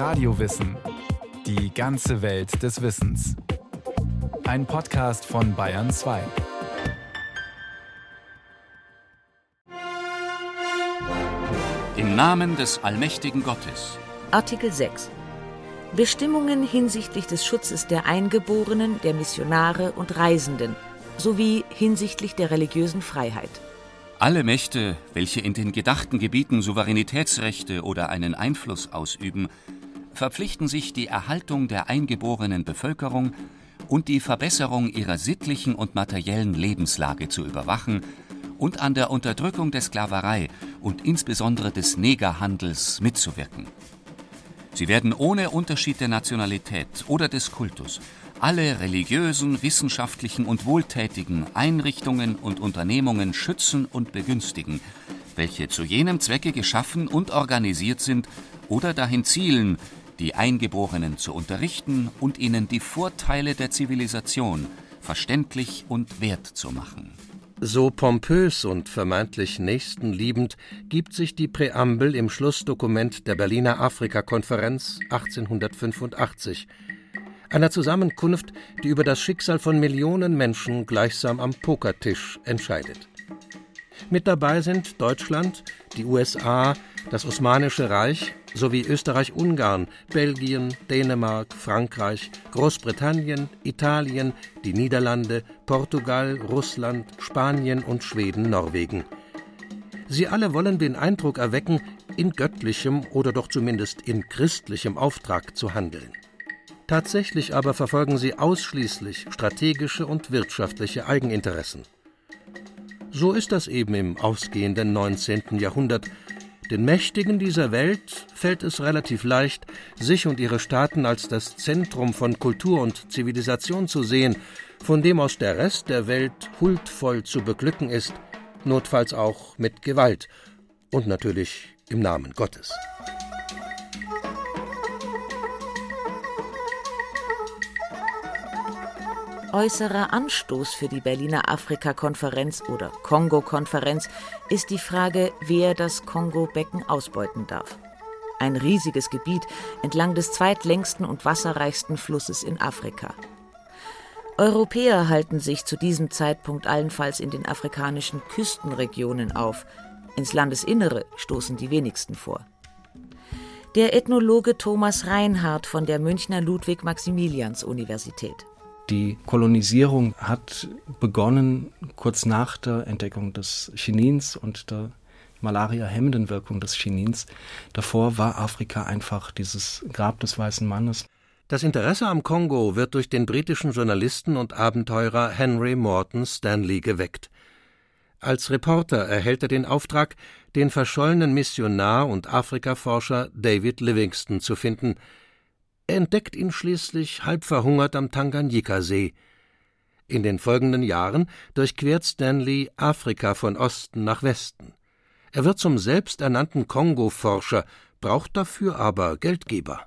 Radiowissen. Die ganze Welt des Wissens. Ein Podcast von Bayern 2. Im Namen des allmächtigen Gottes. Artikel 6. Bestimmungen hinsichtlich des Schutzes der Eingeborenen, der Missionare und Reisenden sowie hinsichtlich der religiösen Freiheit. Alle Mächte, welche in den gedachten Gebieten Souveränitätsrechte oder einen Einfluss ausüben, verpflichten sich, die Erhaltung der eingeborenen Bevölkerung und die Verbesserung ihrer sittlichen und materiellen Lebenslage zu überwachen und an der Unterdrückung der Sklaverei und insbesondere des Negerhandels mitzuwirken. Sie werden ohne Unterschied der Nationalität oder des Kultus alle religiösen, wissenschaftlichen und wohltätigen Einrichtungen und Unternehmungen schützen und begünstigen, welche zu jenem Zwecke geschaffen und organisiert sind oder dahin zielen, die Eingeborenen zu unterrichten und ihnen die Vorteile der Zivilisation verständlich und wert zu machen. So pompös und vermeintlich nächstenliebend gibt sich die Präambel im Schlussdokument der Berliner Afrikakonferenz 1885, einer Zusammenkunft, die über das Schicksal von Millionen Menschen gleichsam am Pokertisch entscheidet. Mit dabei sind Deutschland, die USA, das Osmanische Reich sowie Österreich-Ungarn, Belgien, Dänemark, Frankreich, Großbritannien, Italien, die Niederlande, Portugal, Russland, Spanien und Schweden, Norwegen. Sie alle wollen den Eindruck erwecken, in göttlichem oder doch zumindest in christlichem Auftrag zu handeln. Tatsächlich aber verfolgen sie ausschließlich strategische und wirtschaftliche Eigeninteressen. So ist das eben im ausgehenden 19. Jahrhundert, den Mächtigen dieser Welt fällt es relativ leicht, sich und ihre Staaten als das Zentrum von Kultur und Zivilisation zu sehen, von dem aus der Rest der Welt huldvoll zu beglücken ist, notfalls auch mit Gewalt und natürlich im Namen Gottes. Äußerer Anstoß für die Berliner Afrika-Konferenz oder Kongo-Konferenz ist die Frage, wer das Kongo-Becken ausbeuten darf. Ein riesiges Gebiet entlang des zweitlängsten und wasserreichsten Flusses in Afrika. Europäer halten sich zu diesem Zeitpunkt allenfalls in den afrikanischen Küstenregionen auf. Ins Landesinnere stoßen die wenigsten vor. Der Ethnologe Thomas Reinhardt von der Münchner Ludwig-Maximilians-Universität. Die Kolonisierung hat begonnen kurz nach der Entdeckung des Chinins und der Malaria-hemmenden Wirkung des Chinins. Davor war Afrika einfach dieses Grab des weißen Mannes. Das Interesse am Kongo wird durch den britischen Journalisten und Abenteurer Henry Morton Stanley geweckt. Als Reporter erhält er den Auftrag, den verschollenen Missionar und Afrikaforscher David Livingston zu finden – entdeckt ihn schließlich halb verhungert am Tanganyika-See. In den folgenden Jahren durchquert Stanley Afrika von Osten nach Westen. Er wird zum selbsternannten Kongo-Forscher, braucht dafür aber Geldgeber.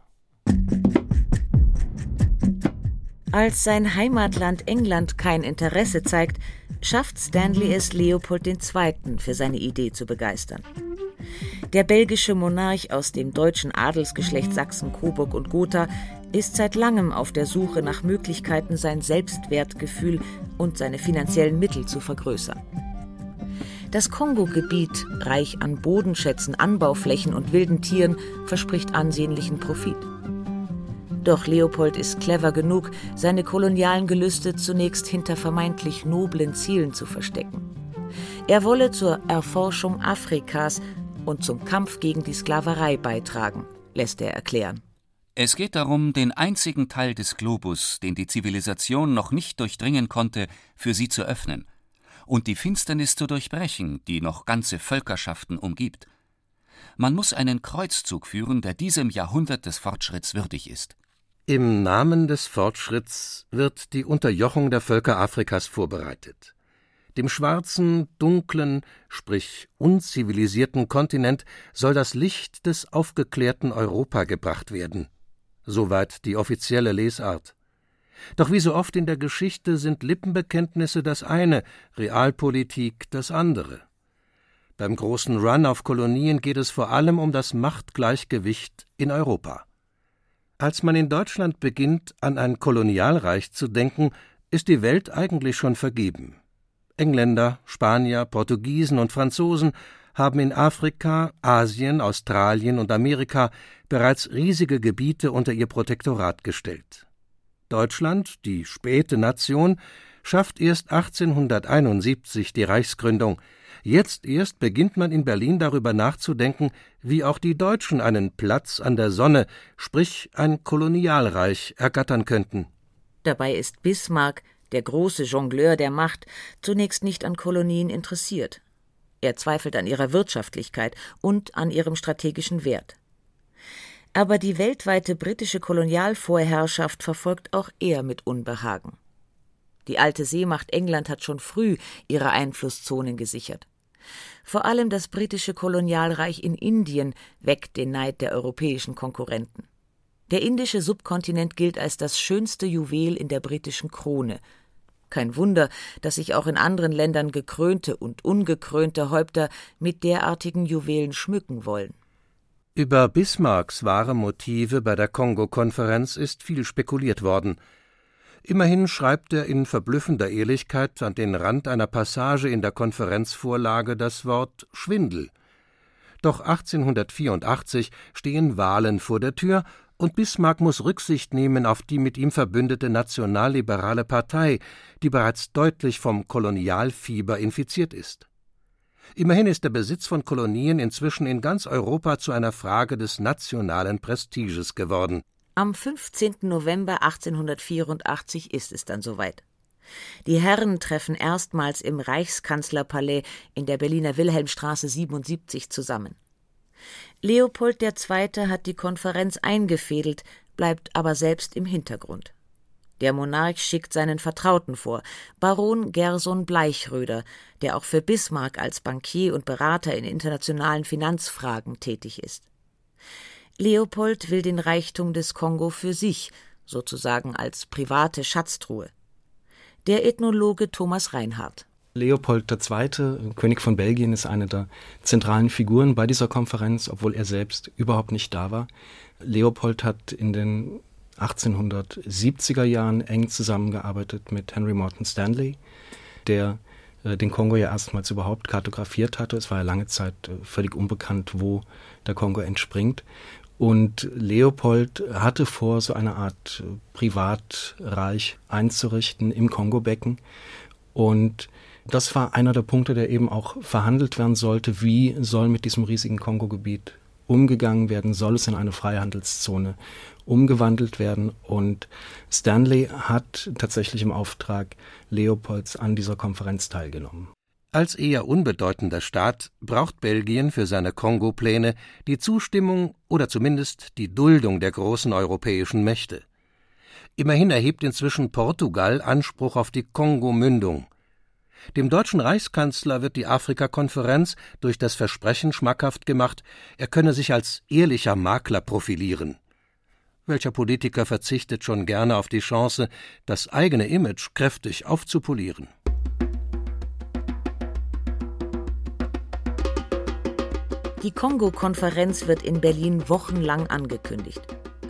Als sein Heimatland England kein Interesse zeigt, schafft Stanley es, Leopold II. für seine Idee zu begeistern. Der belgische Monarch aus dem deutschen Adelsgeschlecht Sachsen, Coburg und Gotha ist seit langem auf der Suche nach Möglichkeiten, sein Selbstwertgefühl und seine finanziellen Mittel zu vergrößern. Das Kongo-Gebiet, reich an Bodenschätzen, Anbauflächen und wilden Tieren, verspricht ansehnlichen Profit. Doch Leopold ist clever genug, seine kolonialen Gelüste zunächst hinter vermeintlich noblen Zielen zu verstecken. Er wolle zur Erforschung Afrikas und zum Kampf gegen die Sklaverei beitragen, lässt er erklären. Es geht darum, den einzigen Teil des Globus, den die Zivilisation noch nicht durchdringen konnte, für sie zu öffnen und die Finsternis zu durchbrechen, die noch ganze Völkerschaften umgibt. Man muss einen Kreuzzug führen, der diesem Jahrhundert des Fortschritts würdig ist. Im Namen des Fortschritts wird die Unterjochung der Völker Afrikas vorbereitet. Dem schwarzen, dunklen, sprich unzivilisierten Kontinent soll das Licht des aufgeklärten Europa gebracht werden. Soweit die offizielle Lesart. Doch wie so oft in der Geschichte sind Lippenbekenntnisse das eine, Realpolitik das andere. Beim großen Run auf Kolonien geht es vor allem um das Machtgleichgewicht in Europa. Als man in Deutschland beginnt, an ein Kolonialreich zu denken, ist die Welt eigentlich schon vergeben. Engländer, Spanier, Portugiesen und Franzosen haben in Afrika, Asien, Australien und Amerika bereits riesige Gebiete unter ihr Protektorat gestellt. Deutschland, die späte Nation, schafft erst 1871 die Reichsgründung. Jetzt erst beginnt man in Berlin darüber nachzudenken, wie auch die Deutschen einen Platz an der Sonne, sprich ein Kolonialreich, ergattern könnten. Dabei ist Bismarck, der große Jongleur der Macht, zunächst nicht an Kolonien interessiert. Er zweifelt an ihrer Wirtschaftlichkeit und an ihrem strategischen Wert. Aber die weltweite britische Kolonialvorherrschaft verfolgt auch er mit Unbehagen. Die alte Seemacht England hat schon früh ihre Einflusszonen gesichert. Vor allem das britische Kolonialreich in Indien weckt den Neid der europäischen Konkurrenten. Der indische Subkontinent gilt als das schönste Juwel in der britischen Krone. Kein Wunder, dass sich auch in anderen Ländern gekrönte und ungekrönte Häupter mit derartigen Juwelen schmücken wollen. Über Bismarcks wahre Motive bei der Kongo-Konferenz ist viel spekuliert worden. Immerhin schreibt er in verblüffender Ehrlichkeit an den Rand einer Passage in der Konferenzvorlage das Wort Schwindel. Doch 1884 stehen Wahlen vor der Tür und Bismarck muss Rücksicht nehmen auf die mit ihm verbündete nationalliberale Partei, die bereits deutlich vom Kolonialfieber infiziert ist. Immerhin ist der Besitz von Kolonien inzwischen in ganz Europa zu einer Frage des nationalen Prestiges geworden. Am 15. November 1884 ist es dann soweit. Die Herren treffen erstmals im Reichskanzlerpalais in der Berliner Wilhelmstraße 77 zusammen. Leopold II. hat die Konferenz eingefädelt, bleibt aber selbst im Hintergrund. Der Monarch schickt seinen Vertrauten vor, Baron Gerson Bleichröder, der auch für Bismarck als Bankier und Berater in internationalen Finanzfragen tätig ist. Leopold will den Reichtum des Kongo für sich, sozusagen als private Schatztruhe. Der Ethnologe Thomas Reinhardt. Leopold II., König von Belgien, ist eine der zentralen Figuren bei dieser Konferenz, obwohl er selbst überhaupt nicht da war. Leopold hat in den 1870er Jahren eng zusammengearbeitet mit Henry Morton Stanley, der äh, den Kongo ja erstmals überhaupt kartografiert hatte. Es war ja lange Zeit äh, völlig unbekannt, wo der Kongo entspringt. Und Leopold hatte vor, so eine Art Privatreich einzurichten im Kongobecken. Und das war einer der Punkte, der eben auch verhandelt werden sollte. Wie soll mit diesem riesigen Kongo-Gebiet umgegangen werden? Soll es in eine Freihandelszone umgewandelt werden? Und Stanley hat tatsächlich im Auftrag Leopolds an dieser Konferenz teilgenommen. Als eher unbedeutender Staat braucht Belgien für seine Kongo-Pläne die Zustimmung oder zumindest die Duldung der großen europäischen Mächte. Immerhin erhebt inzwischen Portugal Anspruch auf die Kongo-Mündung. Dem deutschen Reichskanzler wird die Afrikakonferenz durch das Versprechen schmackhaft gemacht, er könne sich als ehrlicher Makler profilieren. Welcher Politiker verzichtet schon gerne auf die Chance, das eigene Image kräftig aufzupolieren? Die Kongo-Konferenz wird in Berlin wochenlang angekündigt.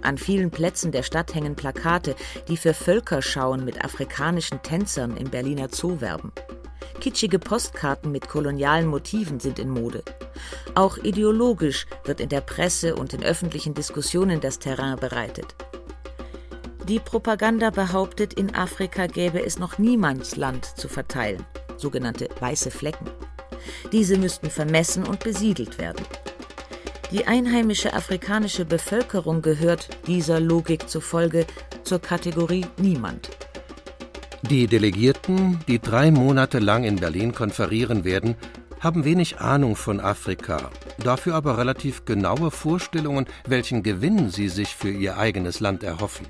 An vielen Plätzen der Stadt hängen Plakate, die für Völkerschauen mit afrikanischen Tänzern im Berliner Zoo werben. Kitschige Postkarten mit kolonialen Motiven sind in Mode. Auch ideologisch wird in der Presse und in öffentlichen Diskussionen das Terrain bereitet. Die Propaganda behauptet, in Afrika gäbe es noch niemands Land zu verteilen, sogenannte weiße Flecken. Diese müssten vermessen und besiedelt werden. Die einheimische afrikanische Bevölkerung gehört dieser Logik zufolge zur Kategorie Niemand. Die Delegierten, die drei Monate lang in Berlin konferieren werden, haben wenig Ahnung von Afrika, dafür aber relativ genaue Vorstellungen, welchen Gewinn sie sich für ihr eigenes Land erhoffen.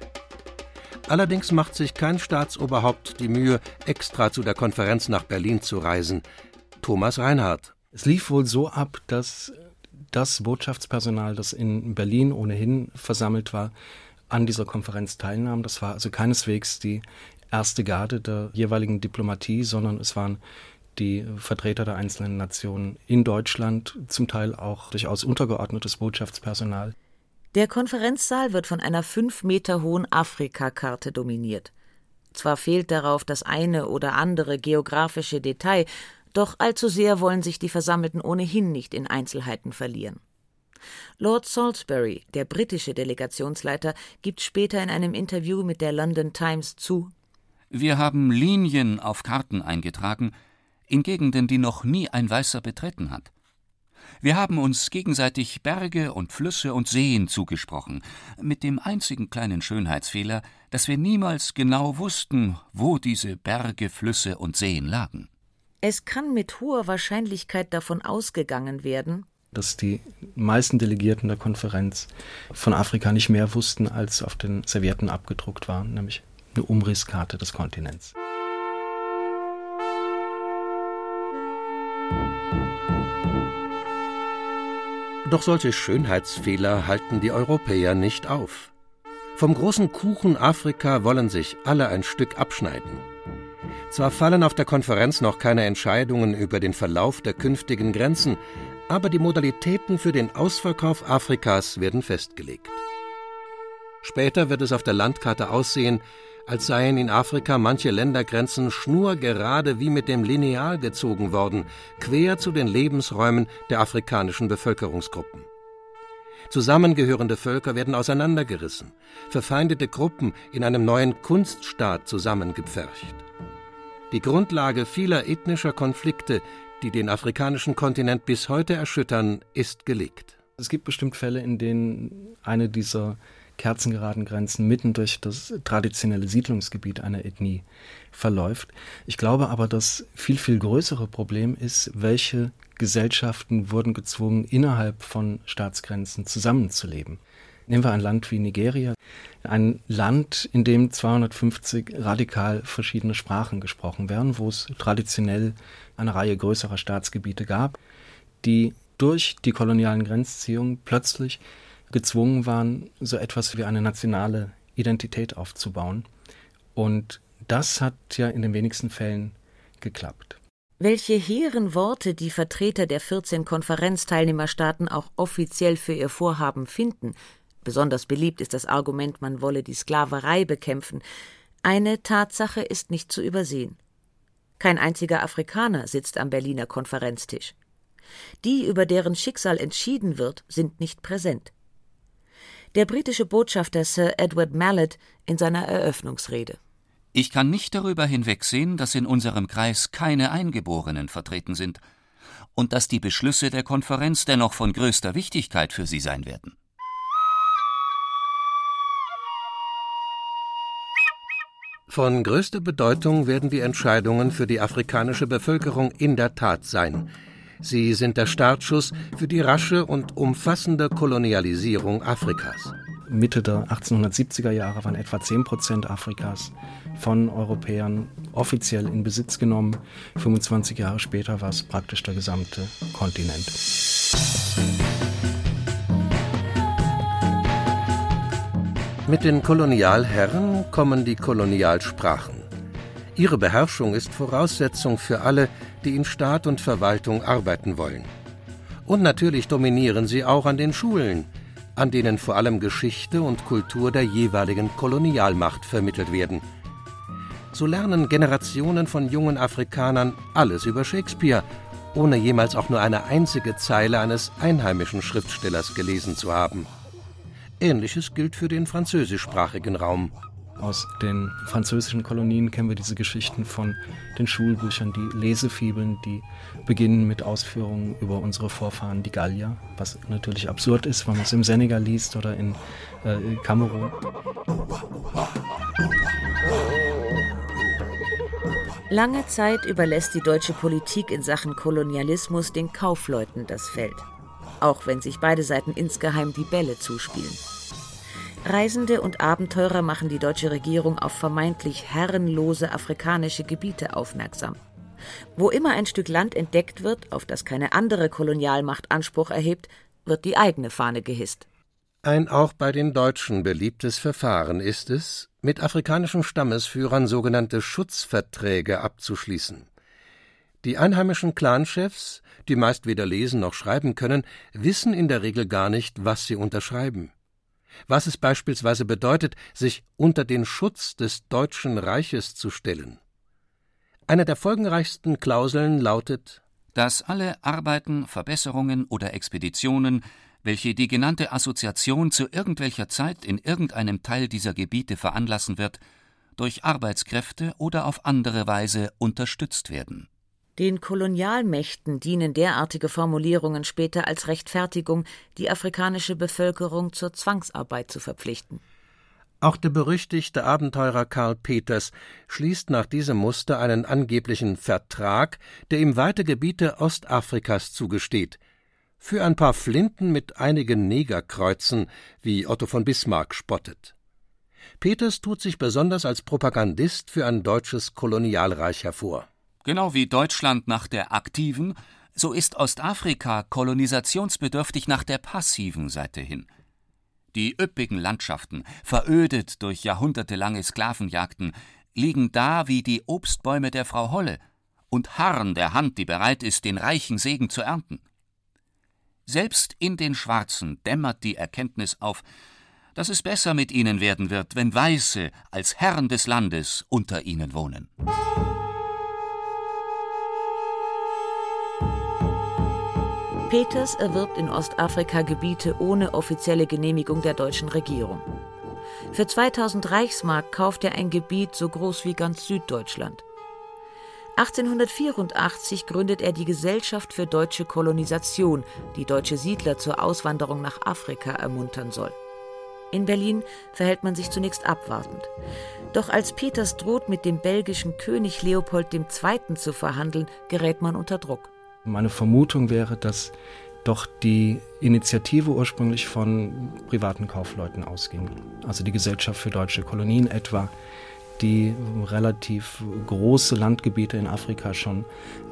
Allerdings macht sich kein Staatsoberhaupt die Mühe, extra zu der Konferenz nach Berlin zu reisen. Thomas Reinhardt. Es lief wohl so ab, dass das Botschaftspersonal, das in Berlin ohnehin versammelt war, an dieser Konferenz teilnahm. Das war also keineswegs die erste Garde der jeweiligen Diplomatie, sondern es waren die Vertreter der einzelnen Nationen in Deutschland, zum Teil auch durchaus untergeordnetes Botschaftspersonal. Der Konferenzsaal wird von einer fünf Meter hohen Afrikakarte dominiert. Zwar fehlt darauf das eine oder andere geografische Detail, doch allzu sehr wollen sich die Versammelten ohnehin nicht in Einzelheiten verlieren. Lord Salisbury, der britische Delegationsleiter, gibt später in einem Interview mit der London Times zu Wir haben Linien auf Karten eingetragen, in Gegenden, die noch nie ein Weißer betreten hat. Wir haben uns gegenseitig Berge und Flüsse und Seen zugesprochen, mit dem einzigen kleinen Schönheitsfehler, dass wir niemals genau wussten, wo diese Berge, Flüsse und Seen lagen. Es kann mit hoher Wahrscheinlichkeit davon ausgegangen werden, dass die meisten Delegierten der Konferenz von Afrika nicht mehr wussten, als auf den Servietten abgedruckt war, nämlich eine Umrisskarte des Kontinents. Doch solche Schönheitsfehler halten die Europäer nicht auf. Vom großen Kuchen Afrika wollen sich alle ein Stück abschneiden. Zwar fallen auf der Konferenz noch keine Entscheidungen über den Verlauf der künftigen Grenzen, aber die Modalitäten für den Ausverkauf Afrikas werden festgelegt. Später wird es auf der Landkarte aussehen, als seien in Afrika manche Ländergrenzen schnurgerade wie mit dem Lineal gezogen worden, quer zu den Lebensräumen der afrikanischen Bevölkerungsgruppen. Zusammengehörende Völker werden auseinandergerissen, verfeindete Gruppen in einem neuen Kunststaat zusammengepfercht. Die Grundlage vieler ethnischer Konflikte, die den afrikanischen Kontinent bis heute erschüttern, ist gelegt. Es gibt bestimmt Fälle, in denen eine dieser kerzengeraden Grenzen mitten durch das traditionelle Siedlungsgebiet einer Ethnie verläuft. Ich glaube aber, das viel, viel größere Problem ist, welche Gesellschaften wurden gezwungen, innerhalb von Staatsgrenzen zusammenzuleben. Nehmen wir ein Land wie Nigeria, ein Land, in dem 250 radikal verschiedene Sprachen gesprochen werden, wo es traditionell eine Reihe größerer Staatsgebiete gab, die durch die kolonialen Grenzziehungen plötzlich gezwungen waren, so etwas wie eine nationale Identität aufzubauen. Und das hat ja in den wenigsten Fällen geklappt. Welche hehren Worte die Vertreter der 14 Konferenzteilnehmerstaaten auch offiziell für ihr Vorhaben finden, besonders beliebt ist das Argument, man wolle die Sklaverei bekämpfen, eine Tatsache ist nicht zu übersehen. Kein einziger Afrikaner sitzt am Berliner Konferenztisch. Die, über deren Schicksal entschieden wird, sind nicht präsent der britische Botschafter Sir Edward Mallet in seiner Eröffnungsrede. Ich kann nicht darüber hinwegsehen, dass in unserem Kreis keine Eingeborenen vertreten sind und dass die Beschlüsse der Konferenz dennoch von größter Wichtigkeit für sie sein werden. Von größter Bedeutung werden die Entscheidungen für die afrikanische Bevölkerung in der Tat sein, Sie sind der Startschuss für die rasche und umfassende Kolonialisierung Afrikas. Mitte der 1870er Jahre waren etwa 10 Prozent Afrikas von Europäern offiziell in Besitz genommen. 25 Jahre später war es praktisch der gesamte Kontinent. Mit den Kolonialherren kommen die Kolonialsprachen. Ihre Beherrschung ist Voraussetzung für alle, die in Staat und Verwaltung arbeiten wollen. Und natürlich dominieren sie auch an den Schulen, an denen vor allem Geschichte und Kultur der jeweiligen Kolonialmacht vermittelt werden. So lernen Generationen von jungen Afrikanern alles über Shakespeare, ohne jemals auch nur eine einzige Zeile eines einheimischen Schriftstellers gelesen zu haben. Ähnliches gilt für den französischsprachigen Raum. Aus den französischen Kolonien kennen wir diese Geschichten von den Schulbüchern, die Lesefibeln, die beginnen mit Ausführungen über unsere Vorfahren, die Gallier, was natürlich absurd ist, wenn man es im Senegal liest oder in äh, Kamerun. Lange Zeit überlässt die deutsche Politik in Sachen Kolonialismus den Kaufleuten das Feld, auch wenn sich beide Seiten insgeheim die Bälle zuspielen. Reisende und Abenteurer machen die deutsche Regierung auf vermeintlich herrenlose afrikanische Gebiete aufmerksam. Wo immer ein Stück Land entdeckt wird, auf das keine andere Kolonialmacht Anspruch erhebt, wird die eigene Fahne gehisst. Ein auch bei den Deutschen beliebtes Verfahren ist es, mit afrikanischen Stammesführern sogenannte Schutzverträge abzuschließen. Die einheimischen Clanchefs, die meist weder lesen noch schreiben können, wissen in der Regel gar nicht, was sie unterschreiben. Was es beispielsweise bedeutet, sich unter den Schutz des Deutschen Reiches zu stellen. Eine der folgenreichsten Klauseln lautet dass alle Arbeiten, Verbesserungen oder Expeditionen, welche die genannte Assoziation zu irgendwelcher Zeit in irgendeinem Teil dieser Gebiete veranlassen wird, durch Arbeitskräfte oder auf andere Weise unterstützt werden. Den Kolonialmächten dienen derartige Formulierungen später als Rechtfertigung, die afrikanische Bevölkerung zur Zwangsarbeit zu verpflichten. Auch der berüchtigte Abenteurer Karl Peters schließt nach diesem Muster einen angeblichen Vertrag, der ihm weite Gebiete Ostafrikas zugesteht. Für ein paar Flinten mit einigen Negerkreuzen, wie Otto von Bismarck spottet. Peters tut sich besonders als Propagandist für ein deutsches Kolonialreich hervor. Genau wie Deutschland nach der aktiven, so ist Ostafrika kolonisationsbedürftig nach der passiven Seite hin. Die üppigen Landschaften, verödet durch jahrhundertelange Sklavenjagden, liegen da wie die Obstbäume der Frau Holle und harren der Hand, die bereit ist, den reichen Segen zu ernten. Selbst in den Schwarzen dämmert die Erkenntnis auf, dass es besser mit ihnen werden wird, wenn Weiße als Herren des Landes unter ihnen wohnen. Peters erwirbt in Ostafrika Gebiete ohne offizielle Genehmigung der deutschen Regierung. Für 2000 Reichsmark kauft er ein Gebiet so groß wie ganz Süddeutschland. 1884 gründet er die Gesellschaft für deutsche Kolonisation, die deutsche Siedler zur Auswanderung nach Afrika ermuntern soll. In Berlin verhält man sich zunächst abwartend. Doch als Peters droht, mit dem belgischen König Leopold II. zu verhandeln, gerät man unter Druck. Meine Vermutung wäre, dass doch die Initiative ursprünglich von privaten Kaufleuten ausging. Also die Gesellschaft für deutsche Kolonien etwa, die relativ große Landgebiete in Afrika schon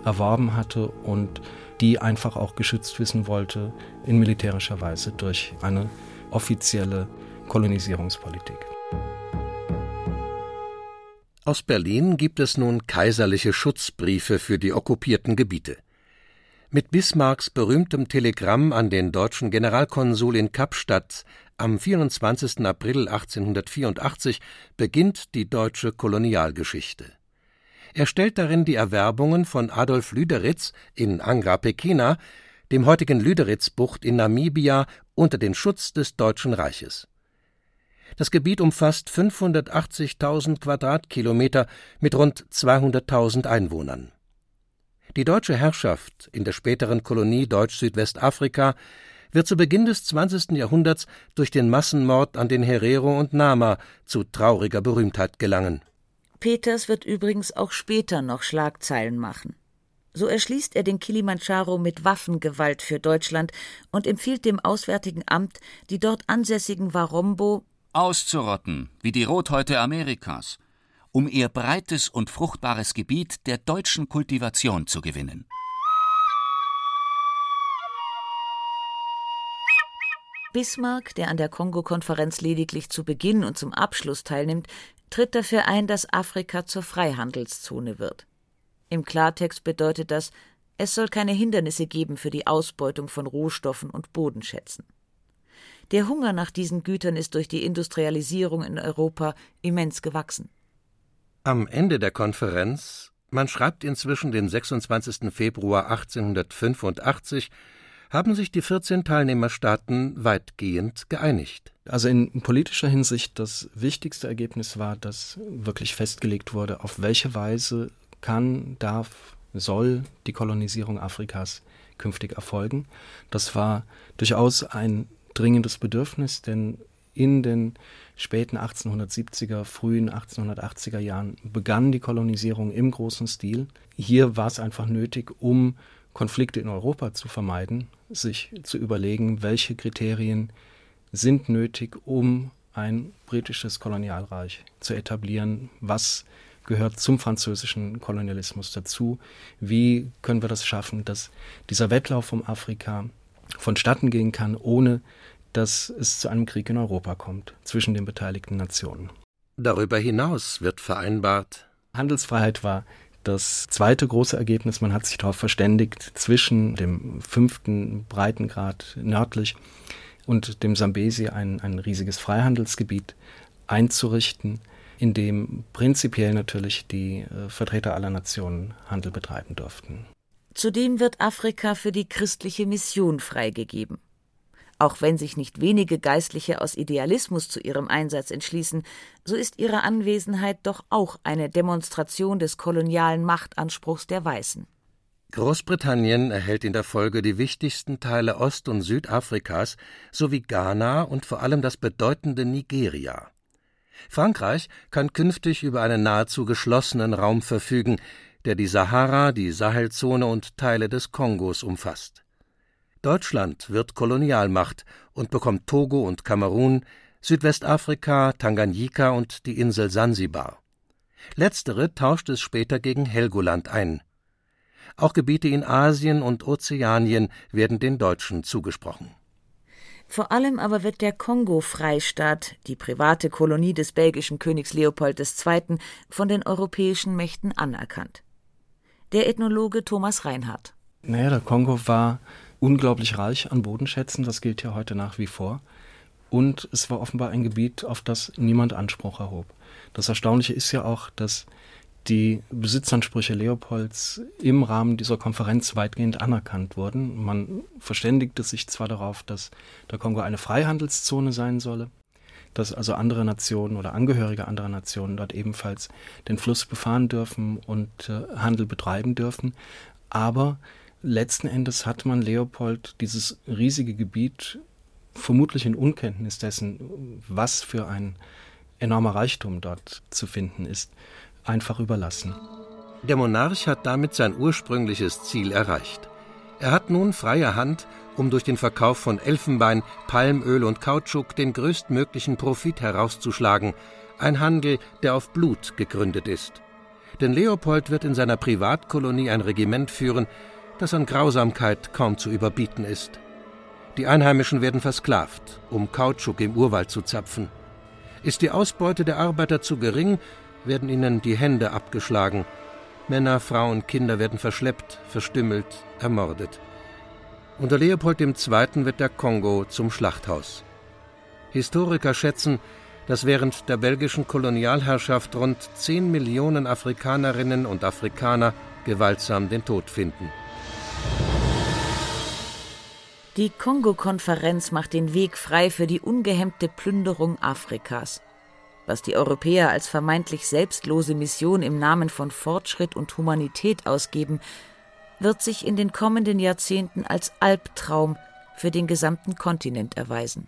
erworben hatte und die einfach auch geschützt wissen wollte in militärischer Weise durch eine offizielle Kolonisierungspolitik. Aus Berlin gibt es nun kaiserliche Schutzbriefe für die okkupierten Gebiete. Mit Bismarcks berühmtem Telegramm an den deutschen Generalkonsul in Kapstadt am 24. April 1884 beginnt die deutsche Kolonialgeschichte. Er stellt darin die Erwerbungen von Adolf Lüderitz in Angra Pequena, dem heutigen Lüderitzbucht in Namibia, unter den Schutz des Deutschen Reiches. Das Gebiet umfasst 580.000 Quadratkilometer mit rund 200.000 Einwohnern. Die deutsche Herrschaft in der späteren Kolonie Deutsch-Südwestafrika wird zu Beginn des 20. Jahrhunderts durch den Massenmord an den Herero und Nama zu trauriger Berühmtheit gelangen. Peters wird übrigens auch später noch Schlagzeilen machen. So erschließt er den Kilimandscharo mit Waffengewalt für Deutschland und empfiehlt dem Auswärtigen Amt, die dort ansässigen Warombo auszurotten, wie die Rothäute Amerikas um ihr breites und fruchtbares Gebiet der deutschen Kultivation zu gewinnen. Bismarck, der an der Kongo-Konferenz lediglich zu Beginn und zum Abschluss teilnimmt, tritt dafür ein, dass Afrika zur Freihandelszone wird. Im Klartext bedeutet das, es soll keine Hindernisse geben für die Ausbeutung von Rohstoffen und Bodenschätzen. Der Hunger nach diesen Gütern ist durch die Industrialisierung in Europa immens gewachsen. Am Ende der Konferenz, man schreibt inzwischen den 26. Februar 1885, haben sich die 14 Teilnehmerstaaten weitgehend geeinigt. Also in politischer Hinsicht das wichtigste Ergebnis war, dass wirklich festgelegt wurde, auf welche Weise kann, darf, soll die Kolonisierung Afrikas künftig erfolgen. Das war durchaus ein dringendes Bedürfnis, denn in den späten 1870er, frühen 1880er Jahren begann die Kolonisierung im großen Stil. Hier war es einfach nötig, um Konflikte in Europa zu vermeiden, sich zu überlegen, welche Kriterien sind nötig, um ein britisches Kolonialreich zu etablieren, was gehört zum französischen Kolonialismus dazu, wie können wir das schaffen, dass dieser Wettlauf um Afrika vonstatten gehen kann, ohne dass es zu einem Krieg in Europa kommt zwischen den beteiligten Nationen. Darüber hinaus wird vereinbart. Handelsfreiheit war das zweite große Ergebnis. Man hat sich darauf verständigt, zwischen dem fünften Breitengrad nördlich und dem Sambesi ein, ein riesiges Freihandelsgebiet einzurichten, in dem prinzipiell natürlich die äh, Vertreter aller Nationen Handel betreiben durften. Zudem wird Afrika für die christliche Mission freigegeben. Auch wenn sich nicht wenige Geistliche aus Idealismus zu ihrem Einsatz entschließen, so ist ihre Anwesenheit doch auch eine Demonstration des kolonialen Machtanspruchs der Weißen. Großbritannien erhält in der Folge die wichtigsten Teile Ost- und Südafrikas sowie Ghana und vor allem das bedeutende Nigeria. Frankreich kann künftig über einen nahezu geschlossenen Raum verfügen, der die Sahara, die Sahelzone und Teile des Kongos umfasst. Deutschland wird Kolonialmacht und bekommt Togo und Kamerun, Südwestafrika, Tanganyika und die Insel Sansibar. Letztere tauscht es später gegen Helgoland ein. Auch Gebiete in Asien und Ozeanien werden den Deutschen zugesprochen. Vor allem aber wird der Kongo-Freistaat, die private Kolonie des belgischen Königs Leopold II., von den europäischen Mächten anerkannt. Der Ethnologe Thomas Reinhardt. Naja, der Kongo war unglaublich reich an Bodenschätzen, das gilt ja heute nach wie vor. Und es war offenbar ein Gebiet, auf das niemand Anspruch erhob. Das Erstaunliche ist ja auch, dass die Besitzansprüche Leopolds im Rahmen dieser Konferenz weitgehend anerkannt wurden. Man verständigte sich zwar darauf, dass der Kongo eine Freihandelszone sein solle, dass also andere Nationen oder Angehörige anderer Nationen dort ebenfalls den Fluss befahren dürfen und äh, Handel betreiben dürfen. Aber letzten Endes hat man Leopold dieses riesige Gebiet vermutlich in Unkenntnis dessen, was für ein enormer Reichtum dort zu finden ist, einfach überlassen. Der Monarch hat damit sein ursprüngliches Ziel erreicht. Er hat nun freie Hand, um durch den Verkauf von Elfenbein, Palmöl und Kautschuk den größtmöglichen Profit herauszuschlagen, ein Handel, der auf Blut gegründet ist. Denn Leopold wird in seiner Privatkolonie ein Regiment führen, das an Grausamkeit kaum zu überbieten ist. Die Einheimischen werden versklavt, um Kautschuk im Urwald zu zapfen. Ist die Ausbeute der Arbeiter zu gering, werden ihnen die Hände abgeschlagen. Männer, Frauen, Kinder werden verschleppt, verstümmelt, ermordet. Unter Leopold II. wird der Kongo zum Schlachthaus. Historiker schätzen, dass während der belgischen Kolonialherrschaft rund 10 Millionen Afrikanerinnen und Afrikaner gewaltsam den Tod finden. Die Kongo-Konferenz macht den Weg frei für die ungehemmte Plünderung Afrikas was die Europäer als vermeintlich selbstlose Mission im Namen von Fortschritt und Humanität ausgeben, wird sich in den kommenden Jahrzehnten als Albtraum für den gesamten Kontinent erweisen.